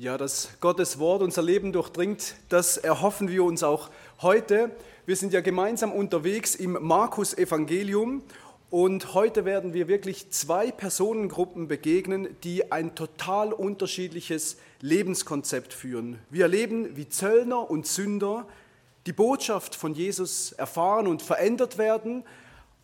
Ja, dass Gottes Wort unser Leben durchdringt, das erhoffen wir uns auch heute. Wir sind ja gemeinsam unterwegs im Markus Evangelium und heute werden wir wirklich zwei Personengruppen begegnen, die ein total unterschiedliches Lebenskonzept führen. Wir erleben, wie Zöllner und Sünder die Botschaft von Jesus erfahren und verändert werden,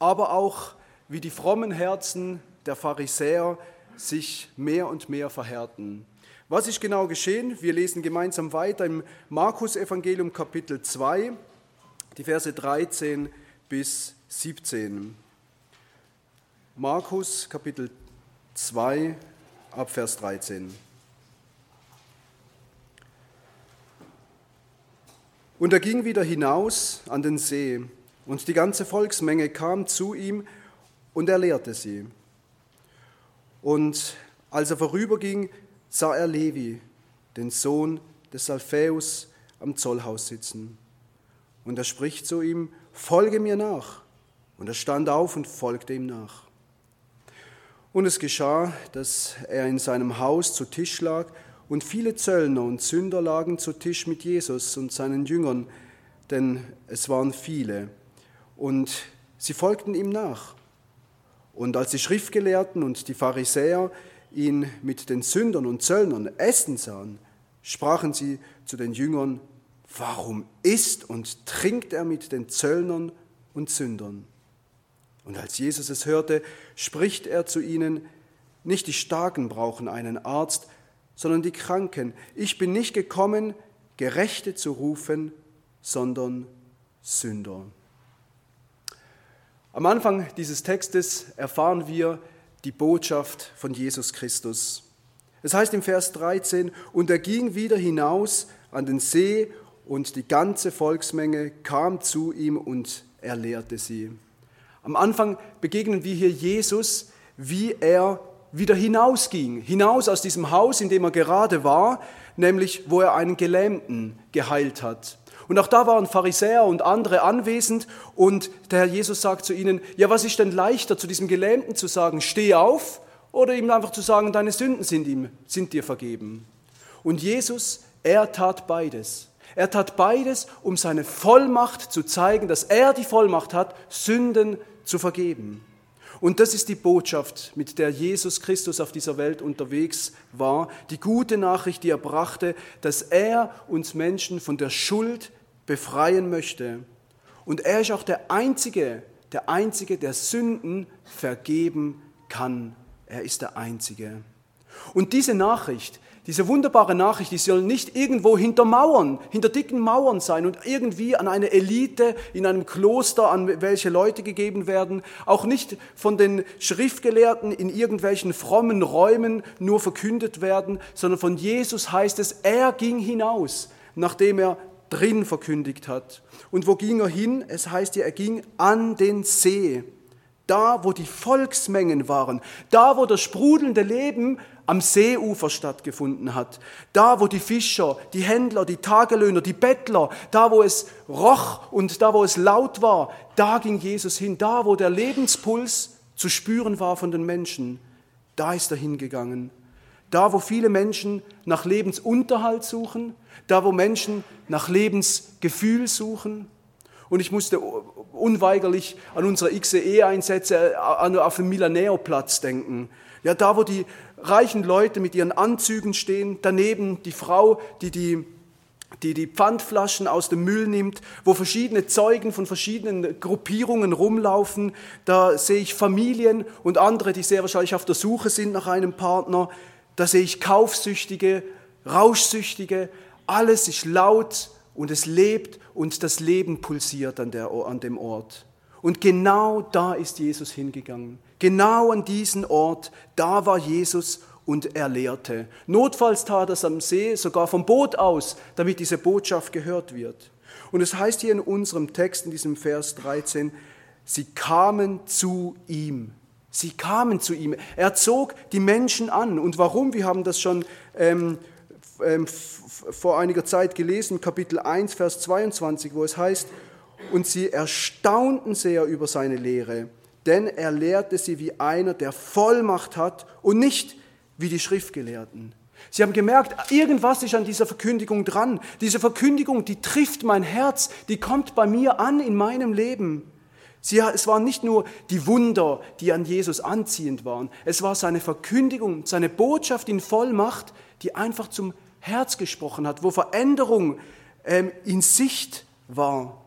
aber auch wie die frommen Herzen der Pharisäer sich mehr und mehr verhärten. Was ist genau geschehen? Wir lesen gemeinsam weiter im Markus-Evangelium Kapitel 2, die Verse 13 bis 17. Markus Kapitel 2 ab Vers 13. Und er ging wieder hinaus an den See, und die ganze Volksmenge kam zu ihm, und er lehrte sie. Und als er vorüberging, sah er Levi, den Sohn des Alphaeus, am Zollhaus sitzen. Und er spricht zu ihm, folge mir nach. Und er stand auf und folgte ihm nach. Und es geschah, dass er in seinem Haus zu Tisch lag, und viele Zöllner und Sünder lagen zu Tisch mit Jesus und seinen Jüngern, denn es waren viele. Und sie folgten ihm nach. Und als die Schriftgelehrten und die Pharisäer ihn mit den Sündern und Zöllnern essen sahen, sprachen sie zu den Jüngern, warum isst und trinkt er mit den Zöllnern und Sündern? Und als Jesus es hörte, spricht er zu ihnen, nicht die Starken brauchen einen Arzt, sondern die Kranken. Ich bin nicht gekommen, Gerechte zu rufen, sondern Sünder. Am Anfang dieses Textes erfahren wir, die Botschaft von Jesus Christus. Es heißt im Vers 13, und er ging wieder hinaus an den See und die ganze Volksmenge kam zu ihm und er lehrte sie. Am Anfang begegnen wir hier Jesus, wie er wieder hinausging, hinaus aus diesem Haus, in dem er gerade war, nämlich wo er einen Gelähmten geheilt hat. Und auch da waren Pharisäer und andere anwesend und der Herr Jesus sagt zu ihnen, ja, was ist denn leichter zu diesem Gelähmten zu sagen, steh auf oder ihm einfach zu sagen, deine Sünden sind ihm, sind dir vergeben. Und Jesus, er tat beides. Er tat beides, um seine Vollmacht zu zeigen, dass er die Vollmacht hat, Sünden zu vergeben. Und das ist die Botschaft, mit der Jesus Christus auf dieser Welt unterwegs war. Die gute Nachricht, die er brachte, dass er uns Menschen von der Schuld befreien möchte. Und er ist auch der Einzige, der Einzige, der Sünden vergeben kann. Er ist der Einzige. Und diese Nachricht, diese wunderbare Nachricht, die soll nicht irgendwo hinter Mauern, hinter dicken Mauern sein und irgendwie an eine Elite in einem Kloster, an welche Leute gegeben werden, auch nicht von den Schriftgelehrten in irgendwelchen frommen Räumen nur verkündet werden, sondern von Jesus heißt es, er ging hinaus, nachdem er drin verkündigt hat. Und wo ging er hin? Es heißt ja, er ging an den See. Da, wo die Volksmengen waren, da, wo das sprudelnde Leben am Seeufer stattgefunden hat, da, wo die Fischer, die Händler, die Tagelöhner, die Bettler, da, wo es roch und da, wo es laut war, da ging Jesus hin, da, wo der Lebenspuls zu spüren war von den Menschen, da ist er hingegangen. Da, wo viele Menschen nach Lebensunterhalt suchen, da, wo Menschen nach Lebensgefühl suchen, und ich musste unweigerlich an unsere XE-Einsätze auf dem Milaneo-Platz denken. Ja, da, wo die reichen Leute mit ihren Anzügen stehen, daneben die Frau, die die, die die Pfandflaschen aus dem Müll nimmt, wo verschiedene Zeugen von verschiedenen Gruppierungen rumlaufen. Da sehe ich Familien und andere, die sehr wahrscheinlich auf der Suche sind nach einem Partner. Da sehe ich Kaufsüchtige, Rauschsüchtige. Alles ist laut und es lebt und das Leben pulsiert an, der, an dem Ort. Und genau da ist Jesus hingegangen. Genau an diesen Ort, da war Jesus und er lehrte. Notfalls tat er es am See, sogar vom Boot aus, damit diese Botschaft gehört wird. Und es heißt hier in unserem Text, in diesem Vers 13, sie kamen zu ihm. Sie kamen zu ihm. Er zog die Menschen an. Und warum? Wir haben das schon ähm, ähm, vor einiger Zeit gelesen, Kapitel 1, Vers 22, wo es heißt, und sie erstaunten sehr über seine Lehre, denn er lehrte sie wie einer, der Vollmacht hat und nicht wie die Schriftgelehrten. Sie haben gemerkt, irgendwas ist an dieser Verkündigung dran. Diese Verkündigung, die trifft mein Herz, die kommt bei mir an in meinem Leben. Sie, es waren nicht nur die Wunder, die an Jesus anziehend waren. Es war seine Verkündigung, seine Botschaft in Vollmacht, die einfach zum Herz gesprochen hat, wo Veränderung ähm, in Sicht war.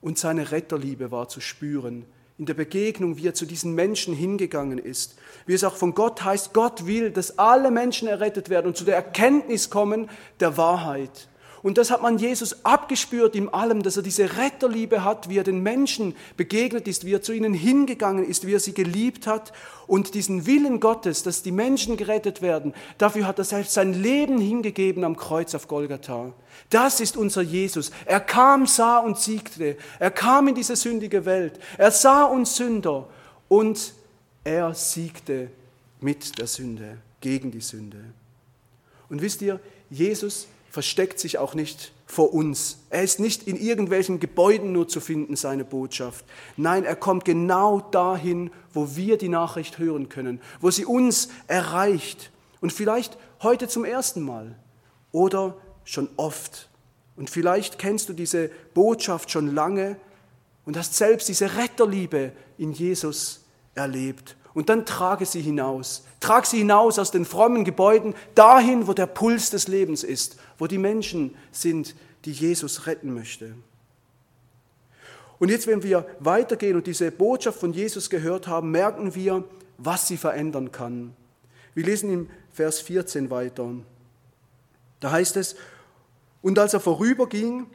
Und seine Retterliebe war zu spüren in der Begegnung, wie er zu diesen Menschen hingegangen ist. Wie es auch von Gott heißt, Gott will, dass alle Menschen errettet werden und zu der Erkenntnis kommen der Wahrheit. Und das hat man Jesus abgespürt in allem, dass er diese Retterliebe hat, wie er den Menschen begegnet ist, wie er zu ihnen hingegangen ist, wie er sie geliebt hat und diesen Willen Gottes, dass die Menschen gerettet werden, dafür hat er selbst sein Leben hingegeben am Kreuz auf Golgatha. Das ist unser Jesus. Er kam, sah und siegte. Er kam in diese sündige Welt. Er sah uns Sünder und er siegte mit der Sünde, gegen die Sünde. Und wisst ihr, Jesus versteckt sich auch nicht vor uns. Er ist nicht in irgendwelchen Gebäuden nur zu finden, seine Botschaft. Nein, er kommt genau dahin, wo wir die Nachricht hören können, wo sie uns erreicht. Und vielleicht heute zum ersten Mal oder schon oft. Und vielleicht kennst du diese Botschaft schon lange und hast selbst diese Retterliebe in Jesus erlebt. Und dann trage sie hinaus. Trag sie hinaus aus den frommen Gebäuden dahin, wo der Puls des Lebens ist, wo die Menschen sind, die Jesus retten möchte. Und jetzt, wenn wir weitergehen und diese Botschaft von Jesus gehört haben, merken wir, was sie verändern kann. Wir lesen im Vers 14 weiter. Da heißt es, und als er vorüberging,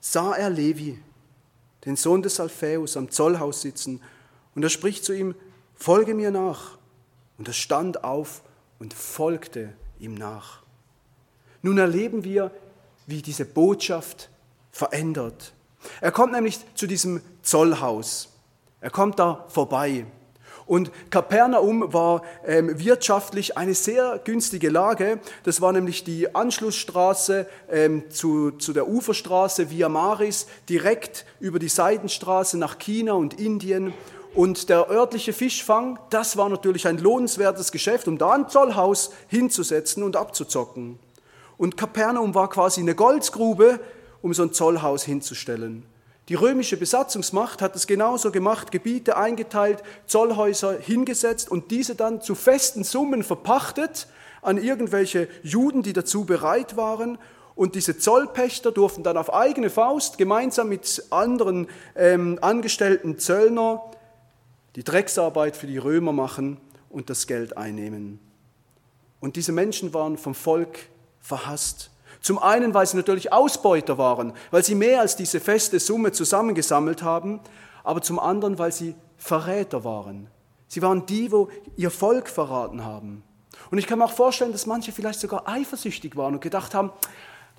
sah er Levi, den Sohn des Alphaeus, am Zollhaus sitzen, und er spricht zu ihm, folge mir nach. Und er stand auf und folgte ihm nach. Nun erleben wir, wie diese Botschaft verändert. Er kommt nämlich zu diesem Zollhaus. Er kommt da vorbei. Und Kapernaum war ähm, wirtschaftlich eine sehr günstige Lage. Das war nämlich die Anschlussstraße ähm, zu, zu der Uferstraße Via Maris, direkt über die Seidenstraße nach China und Indien. Und der örtliche Fischfang, das war natürlich ein lohnenswertes Geschäft, um da ein Zollhaus hinzusetzen und abzuzocken. Und Kapernaum war quasi eine Goldgrube, um so ein Zollhaus hinzustellen. Die römische Besatzungsmacht hat es genauso gemacht, Gebiete eingeteilt, Zollhäuser hingesetzt und diese dann zu festen Summen verpachtet an irgendwelche Juden, die dazu bereit waren. Und diese Zollpächter durften dann auf eigene Faust gemeinsam mit anderen ähm, angestellten Zöllner die Drecksarbeit für die Römer machen und das Geld einnehmen. Und diese Menschen waren vom Volk verhasst. Zum einen, weil sie natürlich Ausbeuter waren, weil sie mehr als diese feste Summe zusammengesammelt haben, aber zum anderen, weil sie Verräter waren. Sie waren die, wo ihr Volk verraten haben. Und ich kann mir auch vorstellen, dass manche vielleicht sogar eifersüchtig waren und gedacht haben,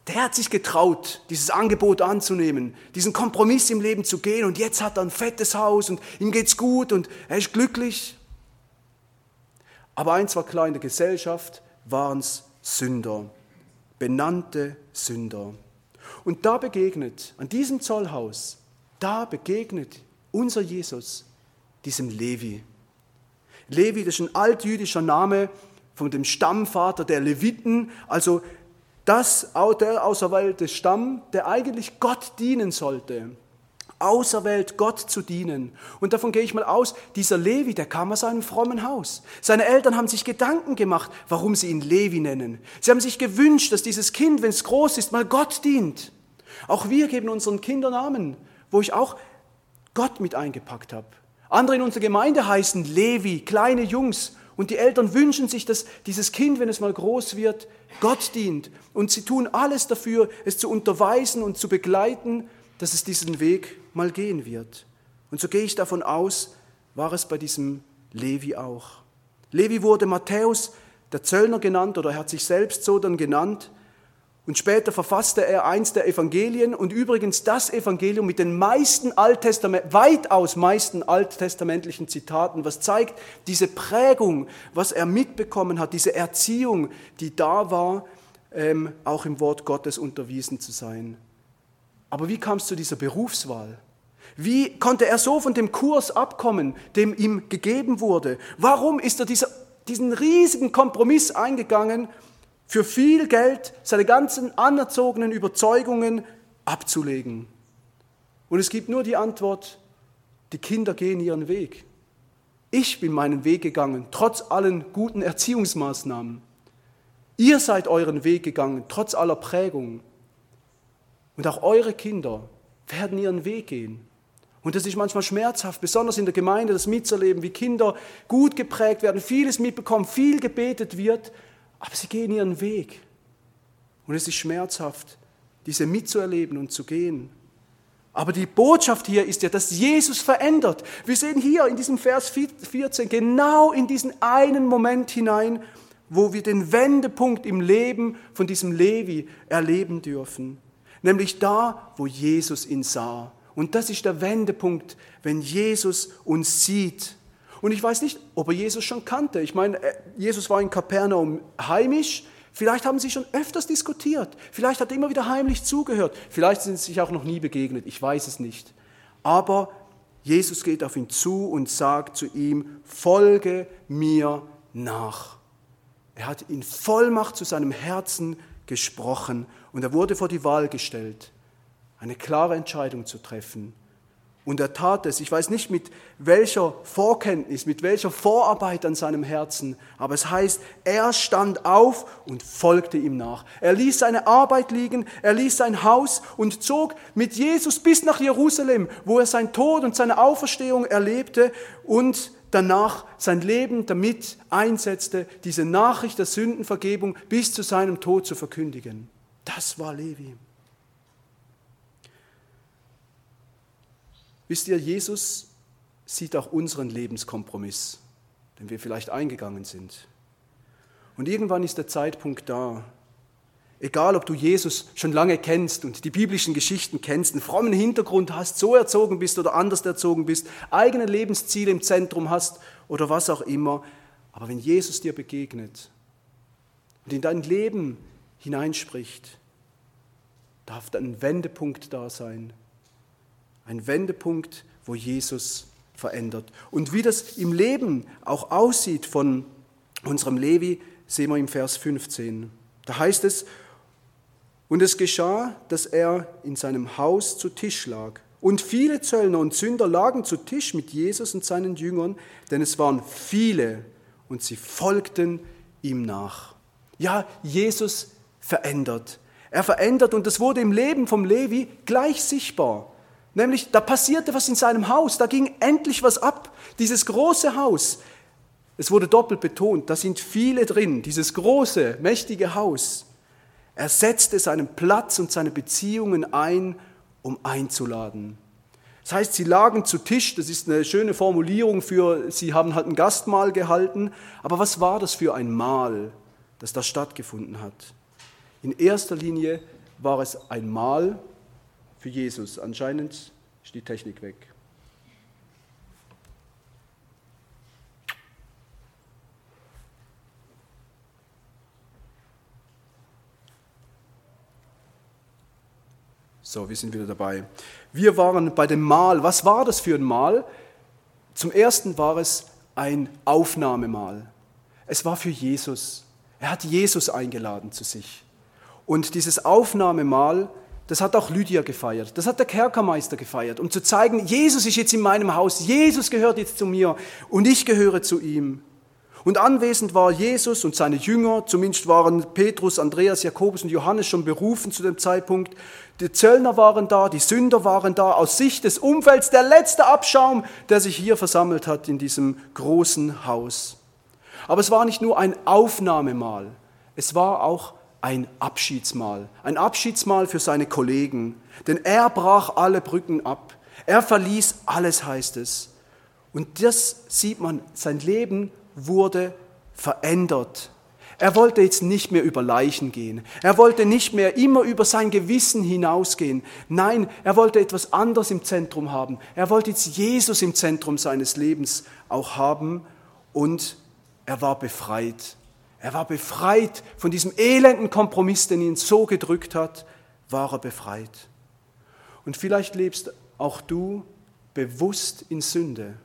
der hat sich getraut, dieses Angebot anzunehmen, diesen Kompromiss im Leben zu gehen und jetzt hat er ein fettes Haus und ihm geht's gut und er ist glücklich. Aber eins war klar, in der Gesellschaft waren es Sünder, benannte Sünder. Und da begegnet, an diesem Zollhaus, da begegnet unser Jesus diesem Levi. Levi, das ist ein altjüdischer Name von dem Stammvater der Leviten, also das, der auserwählte Stamm, der eigentlich Gott dienen sollte. Auserwählt, Gott zu dienen. Und davon gehe ich mal aus, dieser Levi, der kam aus einem frommen Haus. Seine Eltern haben sich Gedanken gemacht, warum sie ihn Levi nennen. Sie haben sich gewünscht, dass dieses Kind, wenn es groß ist, mal Gott dient. Auch wir geben unseren Kindern Namen, wo ich auch Gott mit eingepackt habe. Andere in unserer Gemeinde heißen Levi, kleine Jungs. Und die Eltern wünschen sich, dass dieses Kind, wenn es mal groß wird, Gott dient. Und sie tun alles dafür, es zu unterweisen und zu begleiten, dass es diesen Weg mal gehen wird. Und so gehe ich davon aus, war es bei diesem Levi auch. Levi wurde Matthäus, der Zöllner genannt, oder er hat sich selbst so dann genannt. Und später verfasste er eins der Evangelien und übrigens das Evangelium mit den meisten Alttestament, weitaus meisten alttestamentlichen Zitaten, was zeigt diese Prägung, was er mitbekommen hat, diese Erziehung, die da war, ähm, auch im Wort Gottes unterwiesen zu sein. Aber wie kam es zu dieser Berufswahl? Wie konnte er so von dem Kurs abkommen, dem ihm gegeben wurde? Warum ist er dieser diesen riesigen Kompromiss eingegangen, für viel Geld seine ganzen anerzogenen Überzeugungen abzulegen. Und es gibt nur die Antwort, die Kinder gehen ihren Weg. Ich bin meinen Weg gegangen, trotz allen guten Erziehungsmaßnahmen. Ihr seid euren Weg gegangen, trotz aller Prägung. Und auch eure Kinder werden ihren Weg gehen. Und das ist manchmal schmerzhaft, besonders in der Gemeinde, das mitzuerleben, wie Kinder gut geprägt werden, vieles mitbekommen, viel gebetet wird, aber sie gehen ihren Weg. Und es ist schmerzhaft, diese mitzuerleben und zu gehen. Aber die Botschaft hier ist ja, dass Jesus verändert. Wir sehen hier in diesem Vers 14 genau in diesen einen Moment hinein, wo wir den Wendepunkt im Leben von diesem Levi erleben dürfen. Nämlich da, wo Jesus ihn sah. Und das ist der Wendepunkt, wenn Jesus uns sieht. Und ich weiß nicht, ob er Jesus schon kannte. Ich meine, äh, Jesus war in Kapernaum heimisch. Vielleicht haben sie schon öfters diskutiert. Vielleicht hat er immer wieder heimlich zugehört. Vielleicht sind sie sich auch noch nie begegnet. Ich weiß es nicht. Aber Jesus geht auf ihn zu und sagt zu ihm, folge mir nach. Er hat in Vollmacht zu seinem Herzen gesprochen und er wurde vor die Wahl gestellt eine klare Entscheidung zu treffen. Und er tat es. Ich weiß nicht mit welcher Vorkenntnis, mit welcher Vorarbeit an seinem Herzen, aber es heißt, er stand auf und folgte ihm nach. Er ließ seine Arbeit liegen, er ließ sein Haus und zog mit Jesus bis nach Jerusalem, wo er sein Tod und seine Auferstehung erlebte und danach sein Leben damit einsetzte, diese Nachricht der Sündenvergebung bis zu seinem Tod zu verkündigen. Das war Levi. Wisst ihr, Jesus sieht auch unseren Lebenskompromiss, den wir vielleicht eingegangen sind. Und irgendwann ist der Zeitpunkt da, egal ob du Jesus schon lange kennst und die biblischen Geschichten kennst, einen frommen Hintergrund hast, so erzogen bist oder anders erzogen bist, eigene Lebensziele im Zentrum hast oder was auch immer, aber wenn Jesus dir begegnet und in dein Leben hineinspricht, darf dann ein Wendepunkt da sein, ein Wendepunkt, wo Jesus verändert. Und wie das im Leben auch aussieht von unserem Levi, sehen wir im Vers 15. Da heißt es, und es geschah, dass er in seinem Haus zu Tisch lag. Und viele Zöllner und Sünder lagen zu Tisch mit Jesus und seinen Jüngern, denn es waren viele und sie folgten ihm nach. Ja, Jesus verändert. Er verändert und das wurde im Leben vom Levi gleich sichtbar. Nämlich, da passierte was in seinem Haus, da ging endlich was ab. Dieses große Haus, es wurde doppelt betont, da sind viele drin, dieses große, mächtige Haus. Er setzte seinen Platz und seine Beziehungen ein, um einzuladen. Das heißt, sie lagen zu Tisch, das ist eine schöne Formulierung für, sie haben halt ein Gastmahl gehalten, aber was war das für ein Mahl, das da stattgefunden hat? In erster Linie war es ein Mahl, für Jesus. Anscheinend ist die Technik weg. So, wir sind wieder dabei. Wir waren bei dem Mahl. Was war das für ein Mahl? Zum ersten war es ein Aufnahmemahl. Es war für Jesus. Er hat Jesus eingeladen zu sich. Und dieses Aufnahmemahl das hat auch Lydia gefeiert. Das hat der Kerkermeister gefeiert, um zu zeigen, Jesus ist jetzt in meinem Haus, Jesus gehört jetzt zu mir und ich gehöre zu ihm. Und anwesend war Jesus und seine Jünger, zumindest waren Petrus, Andreas, Jakobus und Johannes schon berufen zu dem Zeitpunkt. Die Zöllner waren da, die Sünder waren da, aus Sicht des Umfelds der letzte Abschaum, der sich hier versammelt hat in diesem großen Haus. Aber es war nicht nur ein Aufnahmemahl, es war auch ein Abschiedsmahl, ein Abschiedsmahl für seine Kollegen, denn er brach alle Brücken ab. Er verließ alles, heißt es. Und das sieht man, sein Leben wurde verändert. Er wollte jetzt nicht mehr über Leichen gehen. Er wollte nicht mehr immer über sein Gewissen hinausgehen. Nein, er wollte etwas anderes im Zentrum haben. Er wollte jetzt Jesus im Zentrum seines Lebens auch haben und er war befreit. Er war befreit von diesem elenden Kompromiss, den ihn so gedrückt hat, war er befreit. Und vielleicht lebst auch du bewusst in Sünde.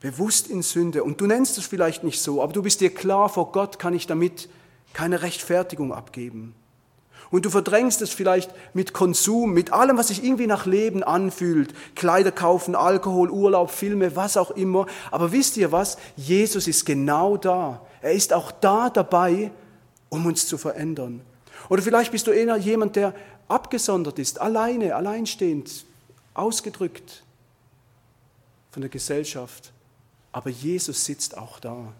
bewusst in Sünde. Und du nennst es vielleicht nicht so, aber du bist dir klar, vor Gott kann ich damit keine Rechtfertigung abgeben. Und du verdrängst es vielleicht mit Konsum, mit allem, was sich irgendwie nach Leben anfühlt. Kleider kaufen, Alkohol, Urlaub, Filme, was auch immer. Aber wisst ihr was? Jesus ist genau da. Er ist auch da dabei, um uns zu verändern. Oder vielleicht bist du eher jemand, der abgesondert ist, alleine, alleinstehend, ausgedrückt von der Gesellschaft. Aber Jesus sitzt auch da.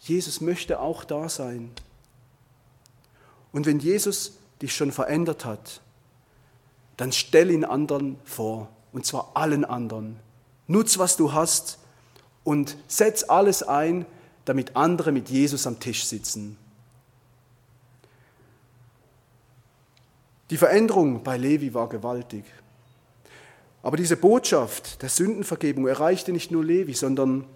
Jesus möchte auch da sein. Und wenn Jesus dich schon verändert hat, dann stell ihn anderen vor, und zwar allen anderen. Nutz, was du hast und setz alles ein, damit andere mit Jesus am Tisch sitzen. Die Veränderung bei Levi war gewaltig. Aber diese Botschaft der Sündenvergebung erreichte nicht nur Levi, sondern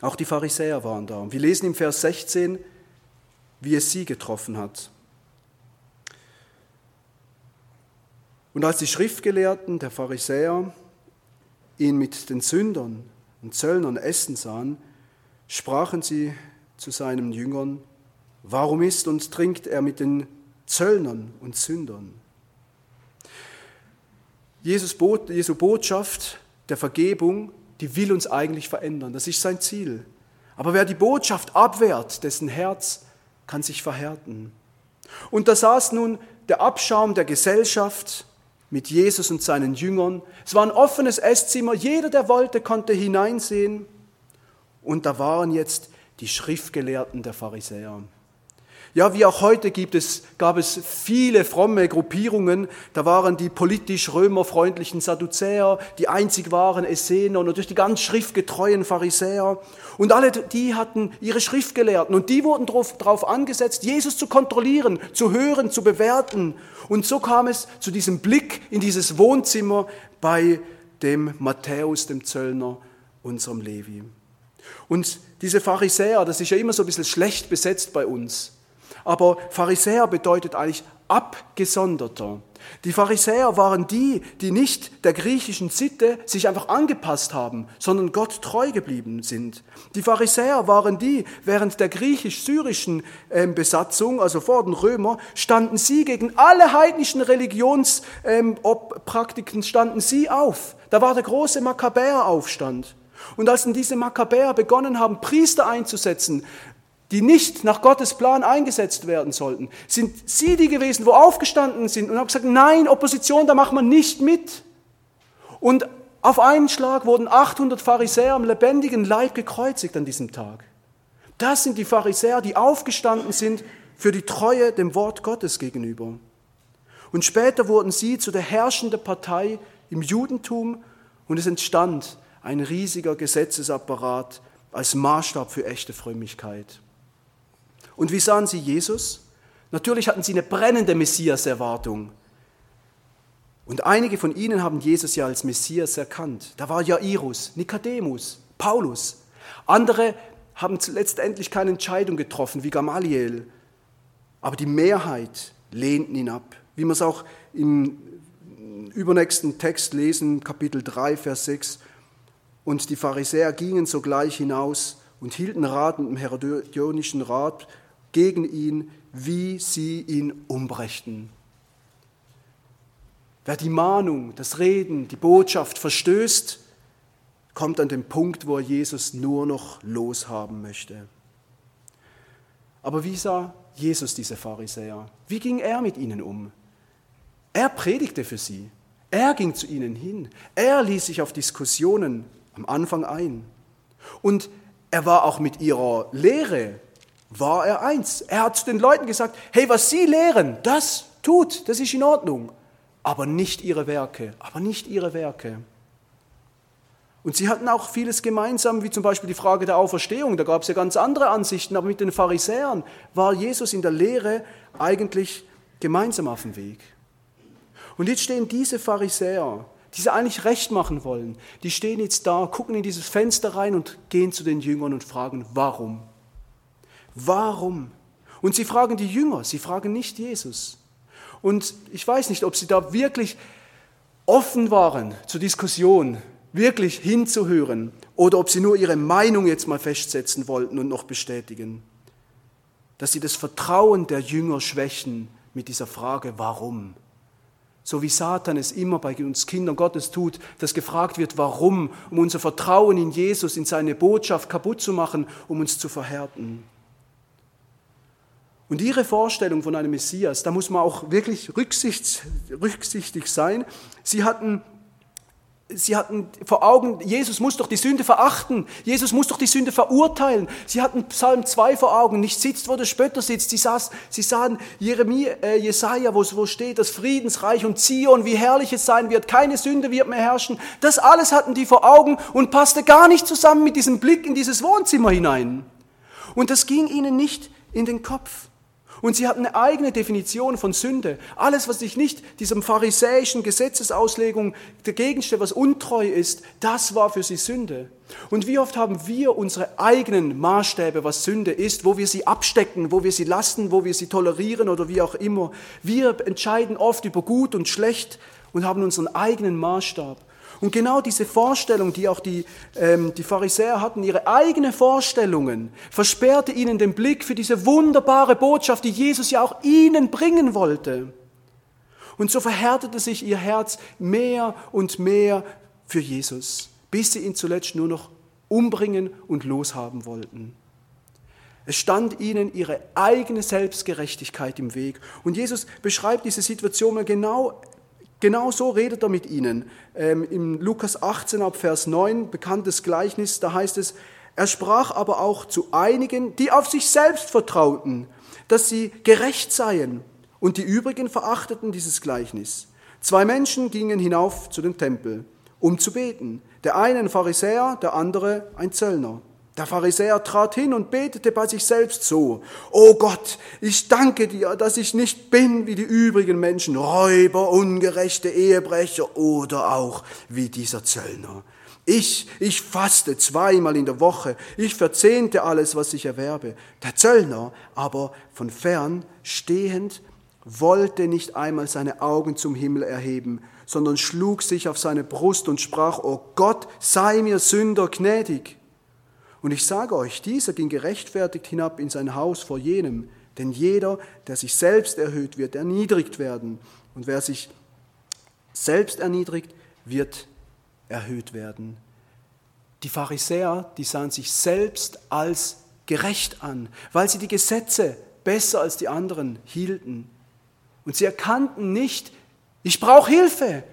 auch die Pharisäer waren da. Und wir lesen im Vers 16, wie es sie getroffen hat. Und als die Schriftgelehrten der Pharisäer ihn mit den Sündern und Zöllnern essen sahen, sprachen sie zu seinen Jüngern, warum isst und trinkt er mit den Zöllnern und Sündern. Jesus Jesu Botschaft der Vergebung, die will uns eigentlich verändern. Das ist sein Ziel. Aber wer die Botschaft abwehrt, dessen Herz kann sich verhärten. Und da saß nun der Abschaum der Gesellschaft mit Jesus und seinen Jüngern. Es war ein offenes Esszimmer, jeder, der wollte, konnte hineinsehen. Und da waren jetzt die Schriftgelehrten der Pharisäer. Ja, wie auch heute gibt es, gab es viele fromme Gruppierungen. Da waren die politisch römerfreundlichen Sadduzäer, die einzig wahren Essener und natürlich die ganz schriftgetreuen Pharisäer. Und alle die hatten ihre Schriftgelehrten und die wurden darauf angesetzt, Jesus zu kontrollieren, zu hören, zu bewerten. Und so kam es zu diesem Blick in dieses Wohnzimmer bei dem Matthäus, dem Zöllner, unserem Levi. Und diese Pharisäer, das ist ja immer so ein bisschen schlecht besetzt bei uns. Aber Pharisäer bedeutet eigentlich Abgesonderter. Die Pharisäer waren die, die nicht der griechischen Sitte sich einfach angepasst haben, sondern Gott treu geblieben sind. Die Pharisäer waren die, während der griechisch-syrischen ähm, Besatzung, also vor den Römer, standen sie gegen alle heidnischen Religionspraktiken, ähm, standen sie auf. Da war der große Makkabäeraufstand. Und als dann diese Makkabäer begonnen haben, Priester einzusetzen, die nicht nach Gottes Plan eingesetzt werden sollten, sind sie die gewesen, wo aufgestanden sind und haben gesagt, nein, Opposition, da macht man nicht mit. Und auf einen Schlag wurden 800 Pharisäer am lebendigen Leib gekreuzigt an diesem Tag. Das sind die Pharisäer, die aufgestanden sind für die Treue dem Wort Gottes gegenüber. Und später wurden sie zu der herrschenden Partei im Judentum und es entstand ein riesiger Gesetzesapparat als Maßstab für echte Frömmigkeit. Und wie sahen sie Jesus? Natürlich hatten sie eine brennende Messias-Erwartung. Und einige von ihnen haben Jesus ja als Messias erkannt. Da war Jairus, Nikodemus, Paulus. Andere haben letztendlich keine Entscheidung getroffen, wie Gamaliel. Aber die Mehrheit lehnten ihn ab. Wie wir es auch im übernächsten Text lesen, Kapitel 3, Vers 6. Und die Pharisäer gingen sogleich hinaus und hielten Rat mit dem Herodionischen Rat gegen ihn, wie sie ihn umbrächten. Wer die Mahnung, das Reden, die Botschaft verstößt, kommt an den Punkt, wo er Jesus nur noch loshaben möchte. Aber wie sah Jesus diese Pharisäer? Wie ging er mit ihnen um? Er predigte für sie. Er ging zu ihnen hin. Er ließ sich auf Diskussionen am Anfang ein. Und er war auch mit ihrer Lehre war er eins. Er hat den Leuten gesagt, hey, was Sie lehren, das tut, das ist in Ordnung, aber nicht Ihre Werke, aber nicht Ihre Werke. Und sie hatten auch vieles gemeinsam, wie zum Beispiel die Frage der Auferstehung. Da gab es ja ganz andere Ansichten, aber mit den Pharisäern war Jesus in der Lehre eigentlich gemeinsam auf dem Weg. Und jetzt stehen diese Pharisäer, die sie eigentlich recht machen wollen, die stehen jetzt da, gucken in dieses Fenster rein und gehen zu den Jüngern und fragen, warum? Warum? Und sie fragen die Jünger, sie fragen nicht Jesus. Und ich weiß nicht, ob sie da wirklich offen waren zur Diskussion wirklich hinzuhören oder ob sie nur ihre Meinung jetzt mal festsetzen wollten und noch bestätigen. Dass sie das Vertrauen der Jünger schwächen mit dieser Frage, warum? So wie Satan es immer bei uns Kindern Gottes tut, dass gefragt wird, warum, um unser Vertrauen in Jesus, in seine Botschaft kaputt zu machen, um uns zu verhärten. Und ihre Vorstellung von einem Messias, da muss man auch wirklich rücksichtig sein. Sie hatten Sie hatten vor Augen, Jesus muss doch die Sünde verachten, Jesus muss doch die Sünde verurteilen. Sie hatten Psalm 2 vor Augen, nicht sitzt, wo der Spötter sitzt. Sie, saß, sie sahen Jeremia, äh, Jesaja, wo, wo steht das Friedensreich und Zion, wie herrlich es sein wird, keine Sünde wird mehr herrschen. Das alles hatten die vor Augen und passte gar nicht zusammen mit diesem Blick in dieses Wohnzimmer hinein. Und das ging ihnen nicht in den Kopf. Und sie hatten eine eigene Definition von Sünde. Alles, was sich nicht diesem pharisäischen Gesetzesauslegung dagegen stellt, was untreu ist, das war für sie Sünde. Und wie oft haben wir unsere eigenen Maßstäbe, was Sünde ist, wo wir sie abstecken, wo wir sie lassen, wo wir sie tolerieren oder wie auch immer. Wir entscheiden oft über gut und schlecht und haben unseren eigenen Maßstab. Und genau diese Vorstellung, die auch die, ähm, die Pharisäer hatten, ihre eigenen Vorstellungen, versperrte ihnen den Blick für diese wunderbare Botschaft, die Jesus ja auch ihnen bringen wollte. Und so verhärtete sich ihr Herz mehr und mehr für Jesus, bis sie ihn zuletzt nur noch umbringen und loshaben wollten. Es stand ihnen ihre eigene Selbstgerechtigkeit im Weg. Und Jesus beschreibt diese Situation genau Genau so redet er mit ihnen. Ähm, Im Lukas 18 ab Vers 9, bekanntes Gleichnis, da heißt es, er sprach aber auch zu einigen, die auf sich selbst vertrauten, dass sie gerecht seien, und die übrigen verachteten dieses Gleichnis. Zwei Menschen gingen hinauf zu dem Tempel, um zu beten. Der eine ein Pharisäer, der andere ein Zöllner. Der Pharisäer trat hin und betete bei sich selbst so, O Gott, ich danke dir, dass ich nicht bin wie die übrigen Menschen, Räuber, ungerechte Ehebrecher oder auch wie dieser Zöllner. Ich, ich faste zweimal in der Woche, ich verzehnte alles, was ich erwerbe. Der Zöllner aber von fern stehend wollte nicht einmal seine Augen zum Himmel erheben, sondern schlug sich auf seine Brust und sprach, O Gott, sei mir Sünder gnädig. Und ich sage euch, dieser ging gerechtfertigt hinab in sein Haus vor jenem, denn jeder, der sich selbst erhöht, wird erniedrigt werden. Und wer sich selbst erniedrigt, wird erhöht werden. Die Pharisäer, die sahen sich selbst als gerecht an, weil sie die Gesetze besser als die anderen hielten. Und sie erkannten nicht, ich brauche Hilfe,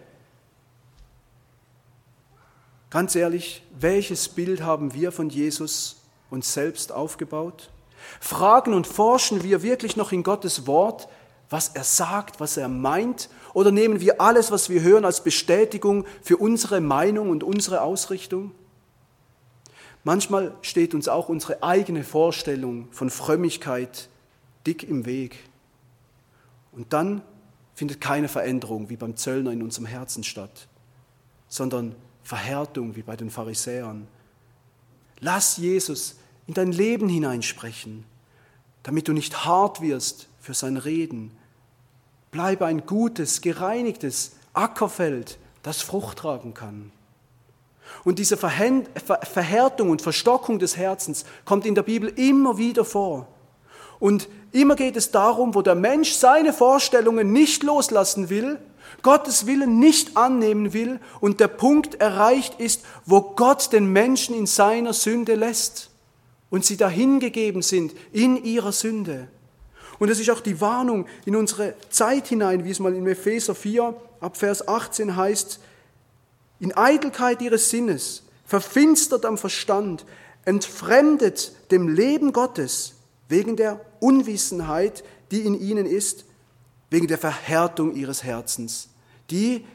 Ganz ehrlich, welches Bild haben wir von Jesus uns selbst aufgebaut? Fragen und forschen wir wirklich noch in Gottes Wort, was er sagt, was er meint? Oder nehmen wir alles, was wir hören, als Bestätigung für unsere Meinung und unsere Ausrichtung? Manchmal steht uns auch unsere eigene Vorstellung von Frömmigkeit dick im Weg. Und dann findet keine Veränderung wie beim Zöllner in unserem Herzen statt, sondern Verhärtung wie bei den Pharisäern. Lass Jesus in dein Leben hineinsprechen, damit du nicht hart wirst für sein Reden. Bleibe ein gutes, gereinigtes Ackerfeld, das Frucht tragen kann. Und diese Verhärtung und Verstockung des Herzens kommt in der Bibel immer wieder vor. Und immer geht es darum, wo der Mensch seine Vorstellungen nicht loslassen will, Gottes Willen nicht annehmen will und der Punkt erreicht ist, wo Gott den Menschen in seiner Sünde lässt und sie dahingegeben sind in ihrer Sünde. Und es ist auch die Warnung in unsere Zeit hinein, wie es mal in Epheser 4 ab Vers 18 heißt, in Eitelkeit ihres Sinnes, verfinstert am Verstand, entfremdet dem Leben Gottes wegen der Unwissenheit, die in ihnen ist, wegen der Verhärtung ihres Herzens, die,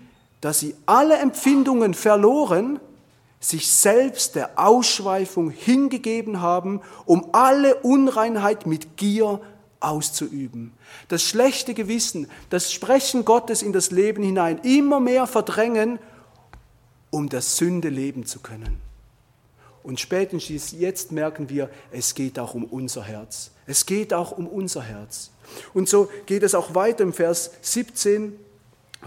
dass sie alle Empfindungen verloren, sich selbst der Ausschweifung hingegeben haben, um alle Unreinheit mit Gier auszuüben. Das schlechte Gewissen, das Sprechen Gottes in das Leben hinein immer mehr verdrängen, um der Sünde leben zu können. Und spätestens jetzt merken wir, es geht auch um unser Herz. Es geht auch um unser Herz. Und so geht es auch weiter im Vers 17,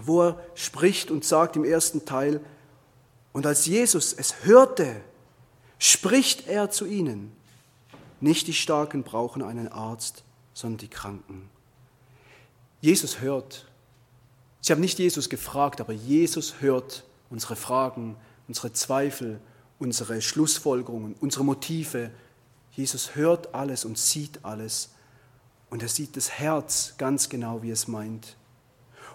wo er spricht und sagt im ersten Teil, Und als Jesus es hörte, spricht er zu ihnen, nicht die Starken brauchen einen Arzt, sondern die Kranken. Jesus hört. Sie haben nicht Jesus gefragt, aber Jesus hört unsere Fragen, unsere Zweifel, unsere Schlussfolgerungen, unsere Motive. Jesus hört alles und sieht alles. Und er sieht das Herz ganz genau, wie es meint.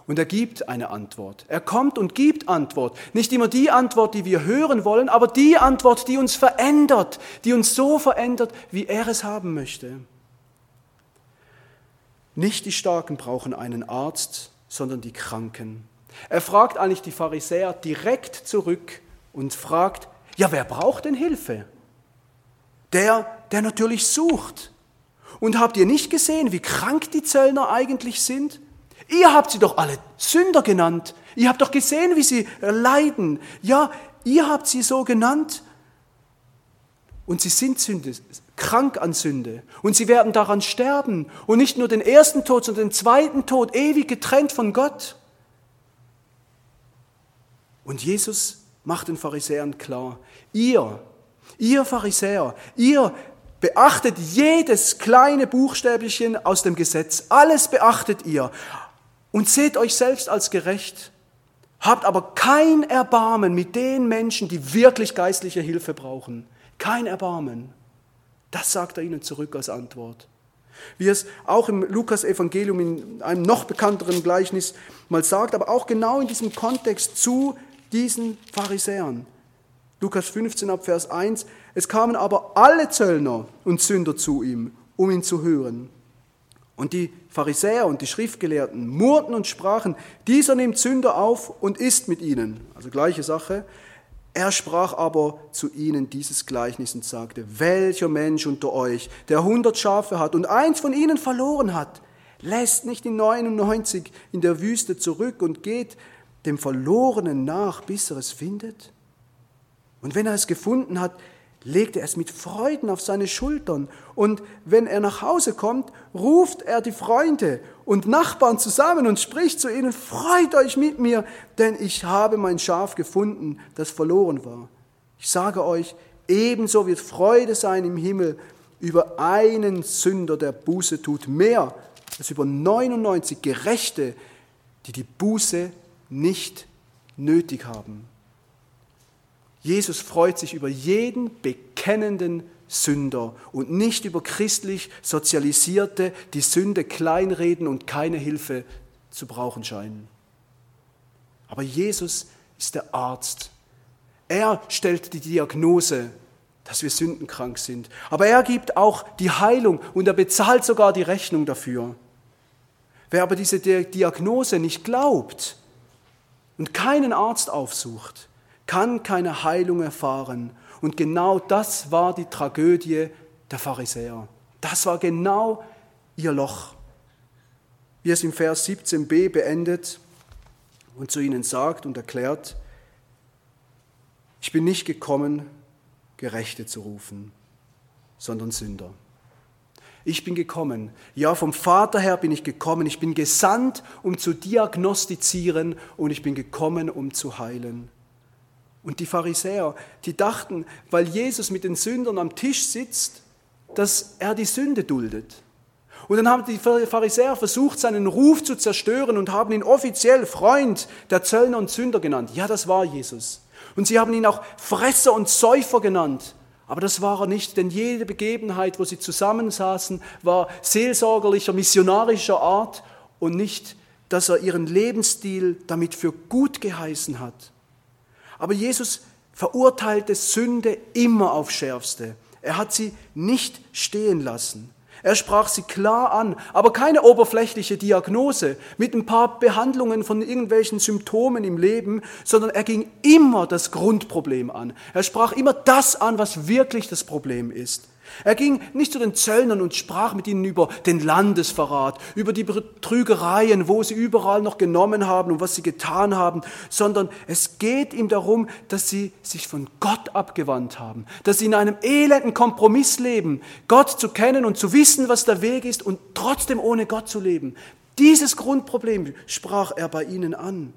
Und er gibt eine Antwort. Er kommt und gibt Antwort. Nicht immer die Antwort, die wir hören wollen, aber die Antwort, die uns verändert, die uns so verändert, wie er es haben möchte. Nicht die Starken brauchen einen Arzt, sondern die Kranken. Er fragt eigentlich die Pharisäer direkt zurück und fragt, ja, wer braucht denn Hilfe? Der, der natürlich sucht. Und habt ihr nicht gesehen, wie krank die Zöllner eigentlich sind? Ihr habt sie doch alle Sünder genannt. Ihr habt doch gesehen, wie sie leiden. Ja, ihr habt sie so genannt. Und sie sind Sünde, krank an Sünde. Und sie werden daran sterben. Und nicht nur den ersten Tod, sondern den zweiten Tod, ewig getrennt von Gott. Und Jesus macht den Pharisäern klar, ihr, ihr Pharisäer, ihr beachtet jedes kleine Buchstäbchen aus dem Gesetz. Alles beachtet ihr und seht euch selbst als gerecht, habt aber kein Erbarmen mit den Menschen, die wirklich geistliche Hilfe brauchen. Kein Erbarmen. Das sagt er ihnen zurück als Antwort. Wie es auch im Lukas-Evangelium in einem noch bekannteren Gleichnis mal sagt, aber auch genau in diesem Kontext zu diesen Pharisäern. Lukas 15 ab Vers 1. Es kamen aber alle Zöllner und Sünder zu ihm, um ihn zu hören. Und die Pharisäer und die Schriftgelehrten murrten und sprachen, dieser nimmt Sünder auf und isst mit ihnen. Also gleiche Sache. Er sprach aber zu ihnen dieses Gleichnis und sagte, welcher Mensch unter euch, der hundert Schafe hat und eins von ihnen verloren hat, lässt nicht die 99 in der Wüste zurück und geht dem Verlorenen nach, bis er es findet? Und wenn er es gefunden hat, legt er es mit Freuden auf seine Schultern. Und wenn er nach Hause kommt, ruft er die Freunde und Nachbarn zusammen und spricht zu ihnen, freut euch mit mir, denn ich habe mein Schaf gefunden, das verloren war. Ich sage euch, ebenso wird Freude sein im Himmel über einen Sünder, der Buße tut, mehr als über 99 Gerechte, die die Buße nicht nötig haben. Jesus freut sich über jeden bekennenden Sünder und nicht über christlich Sozialisierte, die Sünde kleinreden und keine Hilfe zu brauchen scheinen. Aber Jesus ist der Arzt. Er stellt die Diagnose, dass wir sündenkrank sind. Aber er gibt auch die Heilung und er bezahlt sogar die Rechnung dafür. Wer aber diese Diagnose nicht glaubt und keinen Arzt aufsucht, kann keine Heilung erfahren. Und genau das war die Tragödie der Pharisäer. Das war genau ihr Loch. Wie es im Vers 17b beendet und zu ihnen sagt und erklärt, ich bin nicht gekommen, Gerechte zu rufen, sondern Sünder. Ich bin gekommen, ja vom Vater her bin ich gekommen, ich bin gesandt, um zu diagnostizieren und ich bin gekommen, um zu heilen. Und die Pharisäer, die dachten, weil Jesus mit den Sündern am Tisch sitzt, dass er die Sünde duldet. Und dann haben die Pharisäer versucht, seinen Ruf zu zerstören und haben ihn offiziell Freund der Zöllner und Sünder genannt. Ja, das war Jesus. Und sie haben ihn auch Fresser und Säufer genannt. Aber das war er nicht, denn jede Begebenheit, wo sie zusammensaßen, war seelsorgerlicher, missionarischer Art und nicht, dass er ihren Lebensstil damit für gut geheißen hat. Aber Jesus verurteilte Sünde immer aufs Schärfste. Er hat sie nicht stehen lassen. Er sprach sie klar an, aber keine oberflächliche Diagnose mit ein paar Behandlungen von irgendwelchen Symptomen im Leben, sondern er ging immer das Grundproblem an. Er sprach immer das an, was wirklich das Problem ist. Er ging nicht zu den Zöllnern und sprach mit ihnen über den Landesverrat, über die Betrügereien, wo sie überall noch genommen haben und was sie getan haben, sondern es geht ihm darum, dass sie sich von Gott abgewandt haben, dass sie in einem elenden Kompromiss leben, Gott zu kennen und zu wissen, was der Weg ist und trotzdem ohne Gott zu leben. Dieses Grundproblem sprach er bei ihnen an,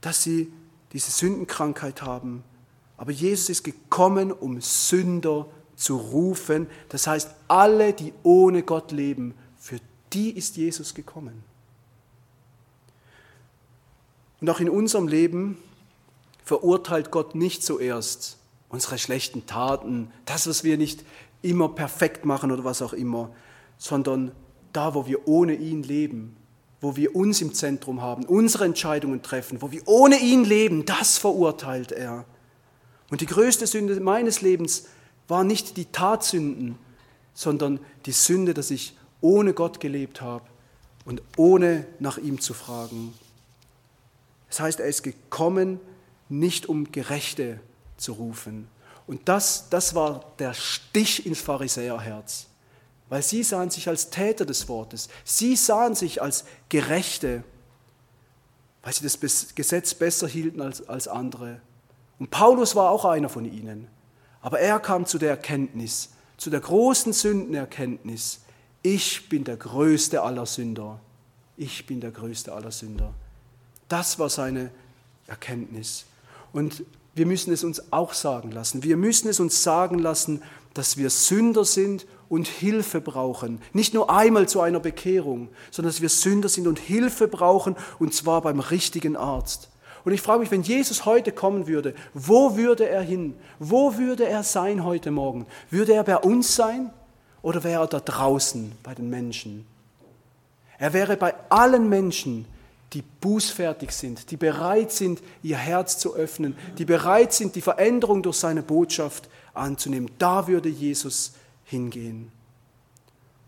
dass sie diese Sündenkrankheit haben. Aber Jesus ist gekommen, um Sünder zu rufen. Das heißt, alle, die ohne Gott leben, für die ist Jesus gekommen. Und auch in unserem Leben verurteilt Gott nicht zuerst unsere schlechten Taten, das, was wir nicht immer perfekt machen oder was auch immer, sondern da, wo wir ohne ihn leben, wo wir uns im Zentrum haben, unsere Entscheidungen treffen, wo wir ohne ihn leben, das verurteilt er. Und die größte Sünde meines Lebens war nicht die Tatsünden, sondern die Sünde, dass ich ohne Gott gelebt habe und ohne nach ihm zu fragen. Das heißt, er ist gekommen, nicht um Gerechte zu rufen. Und das, das war der Stich ins Pharisäerherz, weil sie sahen sich als Täter des Wortes, sie sahen sich als Gerechte, weil sie das Gesetz besser hielten als, als andere. Und Paulus war auch einer von ihnen. Aber er kam zu der Erkenntnis, zu der großen Sündenerkenntnis, ich bin der größte aller Sünder. Ich bin der größte aller Sünder. Das war seine Erkenntnis. Und wir müssen es uns auch sagen lassen. Wir müssen es uns sagen lassen, dass wir Sünder sind und Hilfe brauchen. Nicht nur einmal zu einer Bekehrung, sondern dass wir Sünder sind und Hilfe brauchen, und zwar beim richtigen Arzt. Und ich frage mich, wenn Jesus heute kommen würde, wo würde er hin? Wo würde er sein heute Morgen? Würde er bei uns sein oder wäre er da draußen bei den Menschen? Er wäre bei allen Menschen, die bußfertig sind, die bereit sind, ihr Herz zu öffnen, die bereit sind, die Veränderung durch seine Botschaft anzunehmen. Da würde Jesus hingehen.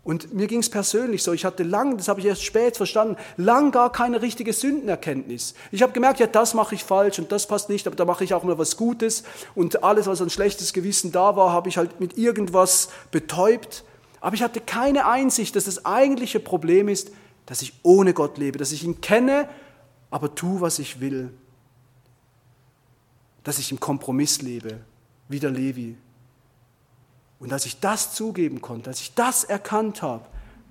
Und mir ging es persönlich so, ich hatte lang, das habe ich erst spät verstanden, lang gar keine richtige Sündenerkenntnis. Ich habe gemerkt, ja, das mache ich falsch und das passt nicht, aber da mache ich auch mal was Gutes und alles, was ein schlechtes Gewissen da war, habe ich halt mit irgendwas betäubt. Aber ich hatte keine Einsicht, dass das eigentliche Problem ist, dass ich ohne Gott lebe, dass ich ihn kenne, aber tue, was ich will. Dass ich im Kompromiss lebe, wie der Levi. Und als ich das zugeben konnte, als ich das erkannt habe,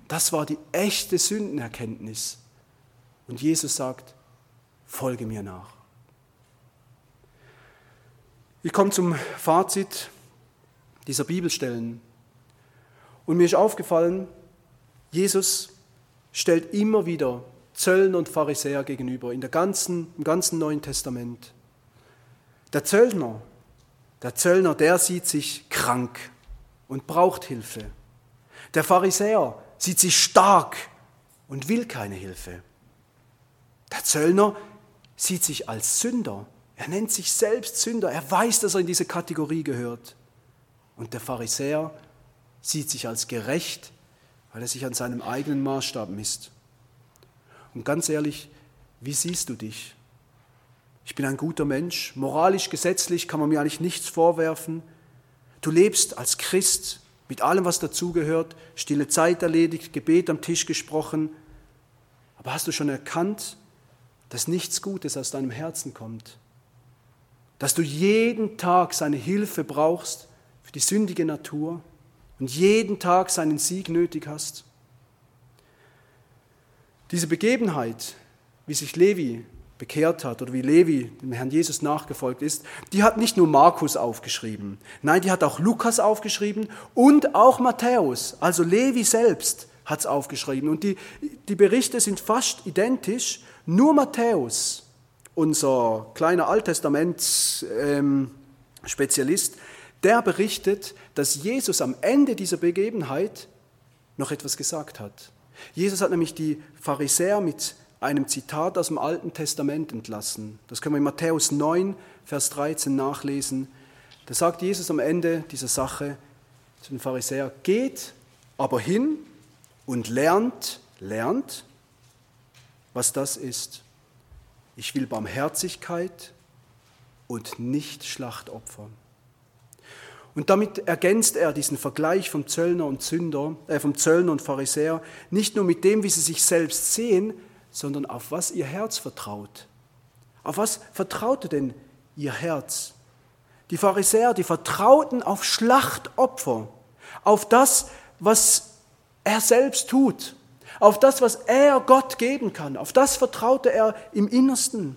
das war die echte Sündenerkenntnis. Und Jesus sagt, folge mir nach. Ich komme zum Fazit dieser Bibelstellen. Und mir ist aufgefallen, Jesus stellt immer wieder Zöllner und Pharisäer gegenüber in der ganzen, im ganzen Neuen Testament. Der Zöllner, der Zöllner, der sieht sich krank und braucht Hilfe. Der Pharisäer sieht sich stark und will keine Hilfe. Der Zöllner sieht sich als Sünder. Er nennt sich selbst Sünder. Er weiß, dass er in diese Kategorie gehört. Und der Pharisäer sieht sich als gerecht weil er sich an seinem eigenen Maßstab misst. Und ganz ehrlich, wie siehst du dich? Ich bin ein guter Mensch, moralisch, gesetzlich kann man mir eigentlich nichts vorwerfen. Du lebst als Christ mit allem, was dazugehört, stille Zeit erledigt, Gebet am Tisch gesprochen. Aber hast du schon erkannt, dass nichts Gutes aus deinem Herzen kommt? Dass du jeden Tag seine Hilfe brauchst für die sündige Natur? und jeden Tag seinen Sieg nötig hast. Diese Begebenheit, wie sich Levi bekehrt hat oder wie Levi dem Herrn Jesus nachgefolgt ist, die hat nicht nur Markus aufgeschrieben, nein, die hat auch Lukas aufgeschrieben und auch Matthäus, also Levi selbst hat es aufgeschrieben. Und die, die Berichte sind fast identisch, nur Matthäus, unser kleiner Alttestament-Spezialist, ähm, der berichtet, dass Jesus am Ende dieser Begebenheit noch etwas gesagt hat. Jesus hat nämlich die Pharisäer mit einem Zitat aus dem Alten Testament entlassen. Das können wir in Matthäus 9, Vers 13 nachlesen. Da sagt Jesus am Ende dieser Sache zu den Pharisäern, geht aber hin und lernt, lernt, was das ist. Ich will Barmherzigkeit und nicht Schlachtopfer. Und damit ergänzt er diesen Vergleich vom Zöllner und Sünder, äh, vom Zöllner und Pharisäer nicht nur mit dem, wie sie sich selbst sehen, sondern auf was ihr Herz vertraut. Auf was vertraute denn ihr Herz? Die Pharisäer, die vertrauten auf Schlachtopfer, auf das, was er selbst tut, auf das, was er Gott geben kann, auf das vertraute er im Innersten.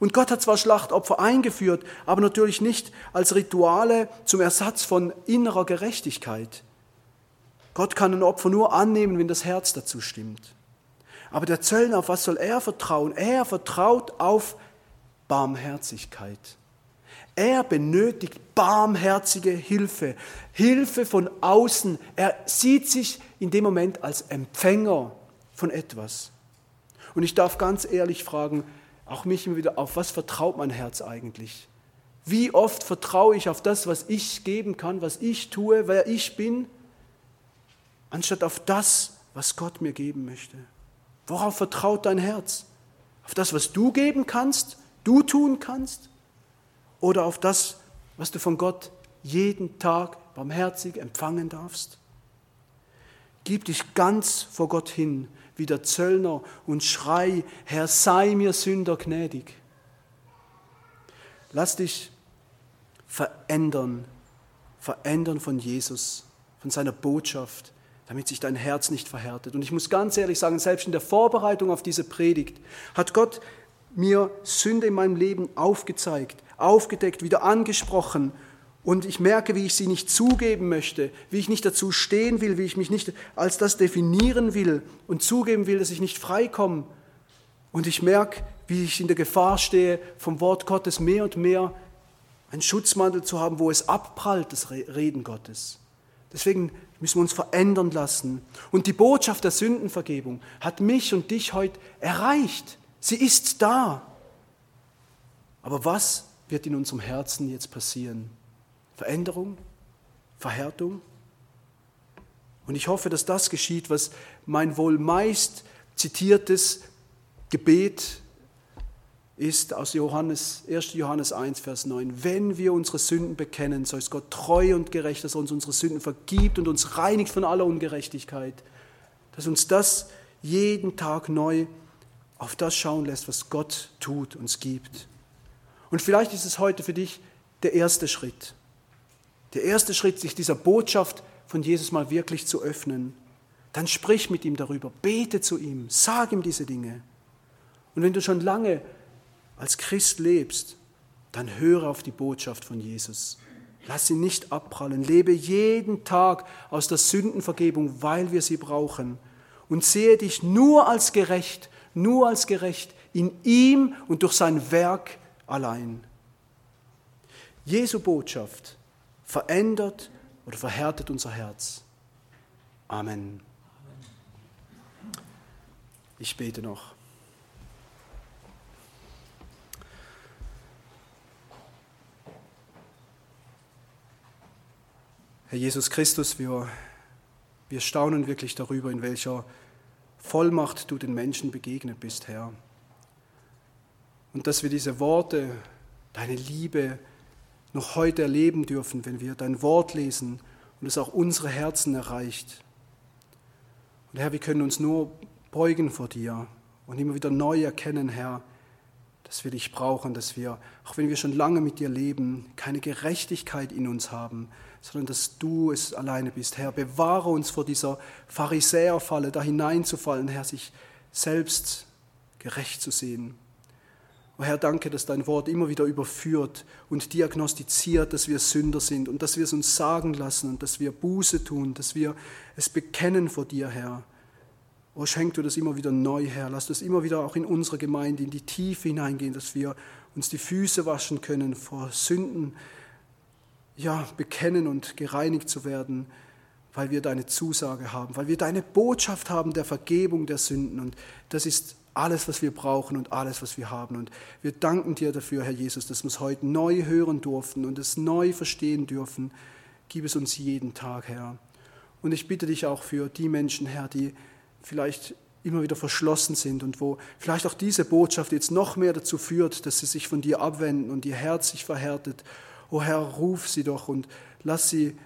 Und Gott hat zwar Schlachtopfer eingeführt, aber natürlich nicht als Rituale zum Ersatz von innerer Gerechtigkeit. Gott kann ein Opfer nur annehmen, wenn das Herz dazu stimmt. Aber der Zöllner, auf was soll er vertrauen? Er vertraut auf Barmherzigkeit. Er benötigt barmherzige Hilfe, Hilfe von außen. Er sieht sich in dem Moment als Empfänger von etwas. Und ich darf ganz ehrlich fragen, auch mich immer wieder, auf was vertraut mein Herz eigentlich? Wie oft vertraue ich auf das, was ich geben kann, was ich tue, wer ich bin, anstatt auf das, was Gott mir geben möchte? Worauf vertraut dein Herz? Auf das, was du geben kannst, du tun kannst? Oder auf das, was du von Gott jeden Tag barmherzig empfangen darfst? Gib dich ganz vor Gott hin, wie der Zöllner, und schrei, Herr, sei mir Sünder gnädig. Lass dich verändern, verändern von Jesus, von seiner Botschaft, damit sich dein Herz nicht verhärtet. Und ich muss ganz ehrlich sagen, selbst in der Vorbereitung auf diese Predigt hat Gott mir Sünde in meinem Leben aufgezeigt, aufgedeckt, wieder angesprochen. Und ich merke, wie ich sie nicht zugeben möchte, wie ich nicht dazu stehen will, wie ich mich nicht als das definieren will und zugeben will, dass ich nicht freikomme. Und ich merke, wie ich in der Gefahr stehe, vom Wort Gottes mehr und mehr einen Schutzmantel zu haben, wo es abprallt, das Reden Gottes. Deswegen müssen wir uns verändern lassen. Und die Botschaft der Sündenvergebung hat mich und dich heute erreicht. Sie ist da. Aber was wird in unserem Herzen jetzt passieren? Veränderung? Verhärtung? Und ich hoffe, dass das geschieht, was mein wohl meist zitiertes Gebet ist aus Johannes, 1. Johannes 1, Vers 9. Wenn wir unsere Sünden bekennen, so ist Gott treu und gerecht, dass er uns unsere Sünden vergibt und uns reinigt von aller Ungerechtigkeit. Dass uns das jeden Tag neu auf das schauen lässt, was Gott tut, uns gibt. Und vielleicht ist es heute für dich der erste Schritt. Der erste Schritt, sich dieser Botschaft von Jesus mal wirklich zu öffnen. Dann sprich mit ihm darüber, bete zu ihm, sag ihm diese Dinge. Und wenn du schon lange als Christ lebst, dann höre auf die Botschaft von Jesus. Lass sie nicht abprallen. Lebe jeden Tag aus der Sündenvergebung, weil wir sie brauchen. Und sehe dich nur als gerecht, nur als gerecht in ihm und durch sein Werk allein. Jesu Botschaft verändert oder verhärtet unser Herz. Amen. Ich bete noch. Herr Jesus Christus, wir, wir staunen wirklich darüber, in welcher Vollmacht du den Menschen begegnet bist, Herr. Und dass wir diese Worte, deine Liebe noch heute erleben dürfen, wenn wir dein Wort lesen und es auch unsere Herzen erreicht. Und Herr, wir können uns nur beugen vor dir und immer wieder neu erkennen, Herr, dass wir dich brauchen, dass wir, auch wenn wir schon lange mit dir leben, keine Gerechtigkeit in uns haben, sondern dass du es alleine bist. Herr, bewahre uns vor dieser Pharisäerfalle, da hineinzufallen, Herr, sich selbst gerecht zu sehen. O Herr, danke, dass dein Wort immer wieder überführt und diagnostiziert, dass wir Sünder sind und dass wir es uns sagen lassen und dass wir Buße tun, dass wir es bekennen vor dir, Herr. O schenk du das immer wieder neu, Herr. Lass das immer wieder auch in unsere Gemeinde in die Tiefe hineingehen, dass wir uns die Füße waschen können vor Sünden, ja, bekennen und gereinigt zu werden, weil wir deine Zusage haben, weil wir deine Botschaft haben der Vergebung der Sünden. Und das ist alles, was wir brauchen und alles, was wir haben. Und wir danken dir dafür, Herr Jesus, dass wir es heute neu hören durften und es neu verstehen dürfen. Gib es uns jeden Tag, Herr. Und ich bitte dich auch für die Menschen, Herr, die vielleicht immer wieder verschlossen sind und wo vielleicht auch diese Botschaft jetzt noch mehr dazu führt, dass sie sich von dir abwenden und ihr Herz sich verhärtet O Herr, ruf sie doch und lass sie,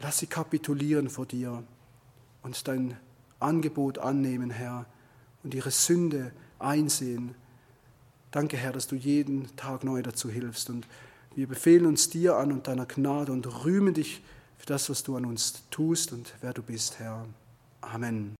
lass sie kapitulieren vor dir und dein Angebot annehmen, Herr, und ihre Sünde einsehen. Danke, Herr, dass du jeden Tag neu dazu hilfst. Und wir befehlen uns dir an und deiner Gnade und rühmen dich für das, was du an uns tust und wer du bist, Herr. Amen.